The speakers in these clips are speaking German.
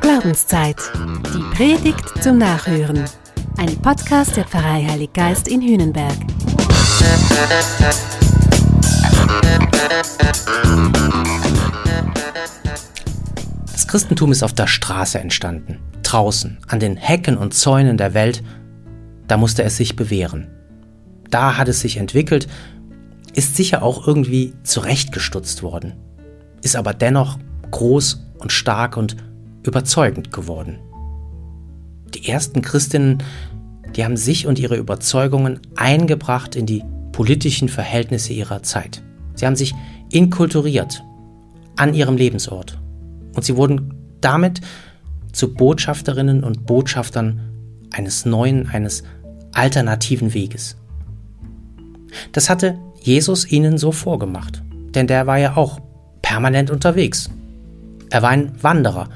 Glaubenszeit. Die Predigt zum Nachhören. Ein Podcast der Pfarrei Heilig Geist in Hühnenberg. Das Christentum ist auf der Straße entstanden. Draußen, an den Hecken und Zäunen der Welt, da musste es sich bewähren. Da hat es sich entwickelt, ist sicher auch irgendwie zurechtgestutzt worden, ist aber dennoch groß und stark und überzeugend geworden. Die ersten Christinnen, die haben sich und ihre Überzeugungen eingebracht in die politischen Verhältnisse ihrer Zeit. Sie haben sich inkulturiert an ihrem Lebensort und sie wurden damit zu Botschafterinnen und Botschaftern eines neuen, eines alternativen Weges. Das hatte Jesus ihnen so vorgemacht, denn der war ja auch permanent unterwegs. Er war ein Wanderer,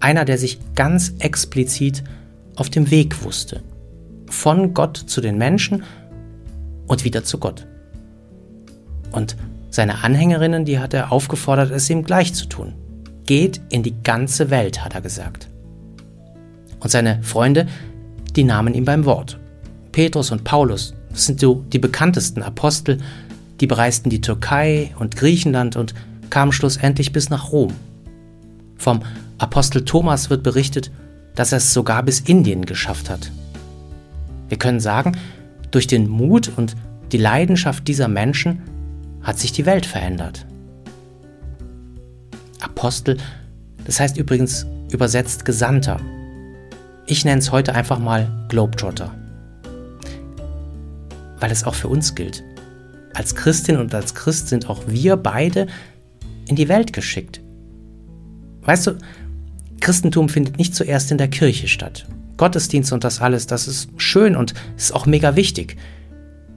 einer, der sich ganz explizit auf dem Weg wusste. Von Gott zu den Menschen und wieder zu Gott. Und seine Anhängerinnen, die hat er aufgefordert, es ihm gleich zu tun. Geht in die ganze Welt, hat er gesagt. Und seine Freunde, die nahmen ihn beim Wort. Petrus und Paulus, das sind so die bekanntesten Apostel, die bereisten die Türkei und Griechenland und kamen schlussendlich bis nach Rom. Vom Apostel Thomas wird berichtet, dass er es sogar bis Indien geschafft hat. Wir können sagen, durch den Mut und die Leidenschaft dieser Menschen hat sich die Welt verändert. Apostel, das heißt übrigens übersetzt Gesandter. Ich nenne es heute einfach mal Globetrotter. Weil es auch für uns gilt. Als Christin und als Christ sind auch wir beide in die Welt geschickt. Weißt du, Christentum findet nicht zuerst in der Kirche statt. Gottesdienst und das alles, das ist schön und ist auch mega wichtig.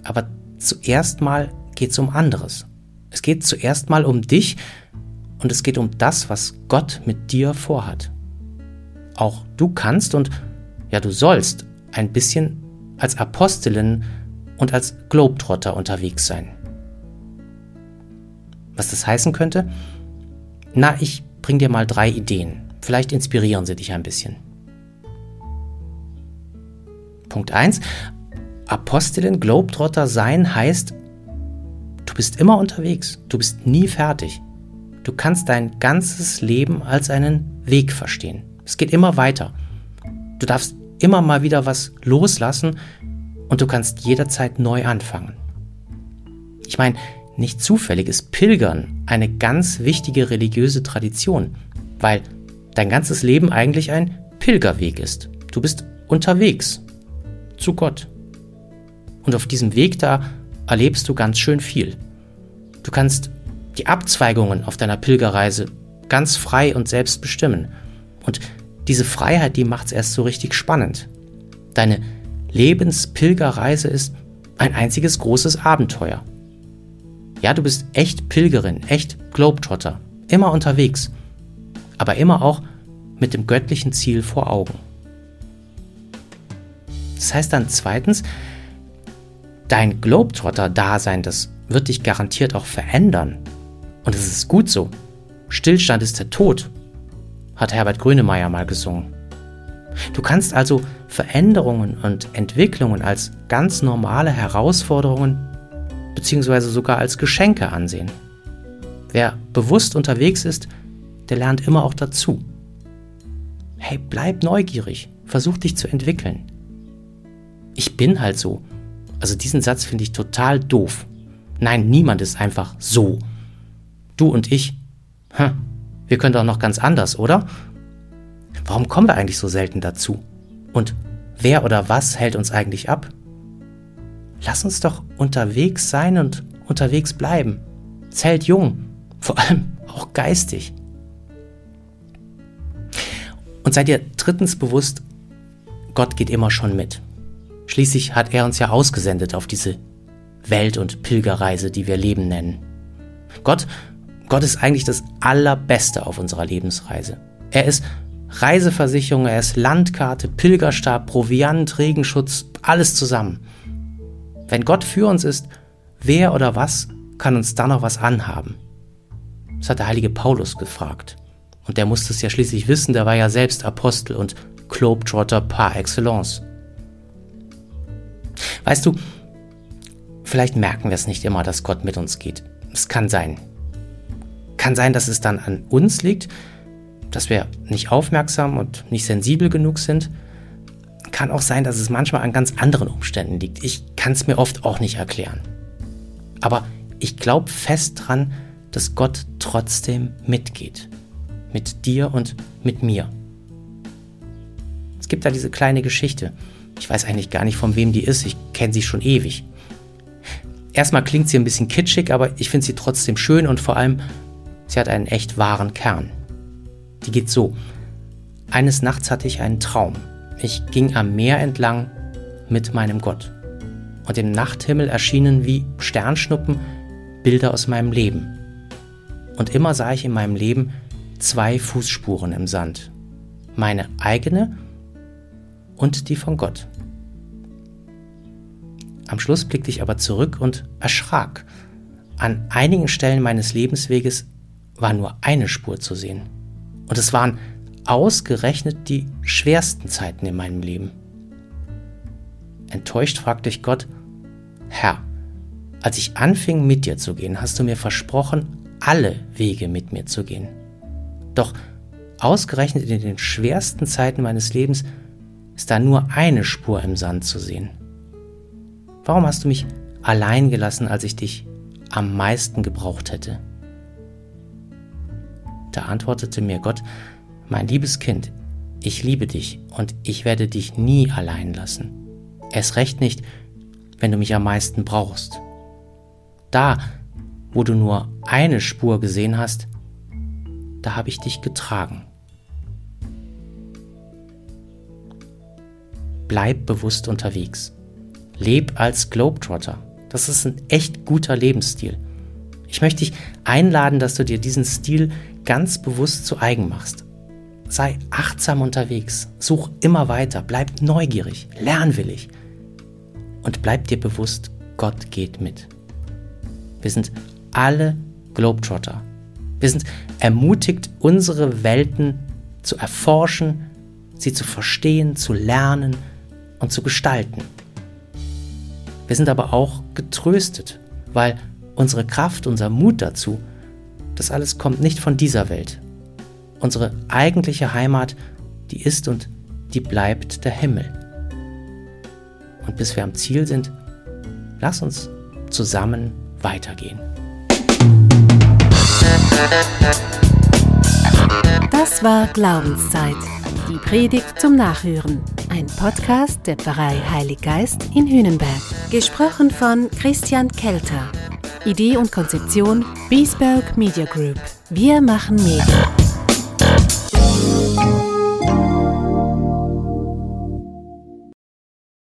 Aber zuerst mal geht es um anderes. Es geht zuerst mal um dich und es geht um das, was Gott mit dir vorhat. Auch du kannst und ja, du sollst ein bisschen als Apostelin und als Globetrotter unterwegs sein. Was das heißen könnte? Na, ich bring dir mal drei Ideen. Vielleicht inspirieren sie dich ein bisschen. Punkt 1. Apostelin Globetrotter sein heißt, du bist immer unterwegs, du bist nie fertig. Du kannst dein ganzes Leben als einen Weg verstehen. Es geht immer weiter. Du darfst immer mal wieder was loslassen und du kannst jederzeit neu anfangen. Ich meine, nicht zufällig ist Pilgern eine ganz wichtige religiöse Tradition, weil dein ganzes Leben eigentlich ein Pilgerweg ist. Du bist unterwegs zu Gott. Und auf diesem Weg da erlebst du ganz schön viel. Du kannst die Abzweigungen auf deiner Pilgerreise ganz frei und selbst bestimmen. Und diese Freiheit, die macht es erst so richtig spannend. Deine Lebenspilgerreise ist ein einziges großes Abenteuer. Ja, du bist echt Pilgerin, echt Globetrotter, immer unterwegs, aber immer auch mit dem göttlichen Ziel vor Augen. Das heißt dann zweitens, dein Globetrotter-Dasein, das wird dich garantiert auch verändern. Und es ist gut so. Stillstand ist der Tod, hat Herbert Grönemeyer mal gesungen. Du kannst also Veränderungen und Entwicklungen als ganz normale Herausforderungen bzw. sogar als Geschenke ansehen. Wer bewusst unterwegs ist, der lernt immer auch dazu. Hey, bleib neugierig, versuch dich zu entwickeln. Ich bin halt so. Also diesen Satz finde ich total doof. Nein, niemand ist einfach so. Du und ich, hm, wir können doch noch ganz anders, oder? Warum kommen wir eigentlich so selten dazu? Und wer oder was hält uns eigentlich ab? Lass uns doch unterwegs sein und unterwegs bleiben. Zählt jung, vor allem auch geistig. Und seid ihr drittens bewusst, Gott geht immer schon mit. Schließlich hat er uns ja ausgesendet auf diese Welt- und Pilgerreise, die wir Leben nennen. Gott, Gott ist eigentlich das Allerbeste auf unserer Lebensreise. Er ist Reiseversicherung, er ist Landkarte, Pilgerstab, Proviant, Regenschutz, alles zusammen. Wenn Gott für uns ist, wer oder was kann uns da noch was anhaben? Das hat der heilige Paulus gefragt. Und der musste es ja schließlich wissen, der war ja selbst Apostel und Globetrotter par excellence. Weißt du, vielleicht merken wir es nicht immer, dass Gott mit uns geht. Es kann sein. Kann sein, dass es dann an uns liegt, dass wir nicht aufmerksam und nicht sensibel genug sind. Kann auch sein, dass es manchmal an ganz anderen Umständen liegt. Ich kann es mir oft auch nicht erklären. Aber ich glaube fest dran, dass Gott trotzdem mitgeht. Mit dir und mit mir. Es gibt da diese kleine Geschichte. Ich weiß eigentlich gar nicht, von wem die ist. Ich kenne sie schon ewig. Erstmal klingt sie ein bisschen kitschig, aber ich finde sie trotzdem schön und vor allem, sie hat einen echt wahren Kern. Die geht so. Eines Nachts hatte ich einen Traum. Ich ging am Meer entlang mit meinem Gott. Und im Nachthimmel erschienen wie Sternschnuppen Bilder aus meinem Leben. Und immer sah ich in meinem Leben zwei Fußspuren im Sand. Meine eigene und die von Gott. Am Schluss blickte ich aber zurück und erschrak. An einigen Stellen meines Lebensweges war nur eine Spur zu sehen. Und es waren ausgerechnet die schwersten Zeiten in meinem Leben. Enttäuscht fragte ich Gott, Herr, als ich anfing mit dir zu gehen, hast du mir versprochen, alle Wege mit mir zu gehen. Doch ausgerechnet in den schwersten Zeiten meines Lebens ist da nur eine Spur im Sand zu sehen. Warum hast du mich allein gelassen, als ich dich am meisten gebraucht hätte? Da antwortete mir Gott, mein liebes Kind, ich liebe dich und ich werde dich nie allein lassen. Es recht nicht, wenn du mich am meisten brauchst. Da, wo du nur eine Spur gesehen hast, da habe ich dich getragen. Bleib bewusst unterwegs. Leb als Globetrotter. Das ist ein echt guter Lebensstil. Ich möchte dich einladen, dass du dir diesen Stil ganz bewusst zu eigen machst. Sei achtsam unterwegs, such immer weiter, bleib neugierig, lernwillig und bleib dir bewusst, Gott geht mit. Wir sind alle Globetrotter. Wir sind ermutigt, unsere Welten zu erforschen, sie zu verstehen, zu lernen und zu gestalten. Wir sind aber auch getröstet, weil unsere Kraft, unser Mut dazu, das alles kommt nicht von dieser Welt. Unsere eigentliche Heimat, die ist und die bleibt der Himmel. Und bis wir am Ziel sind, lass uns zusammen weitergehen. Das war Glaubenszeit. Die Predigt zum Nachhören. Ein Podcast der Pfarrei Heilig Geist in Hünenberg. Gesprochen von Christian Kelter. Idee und Konzeption Biesberg Media Group. Wir machen Medien.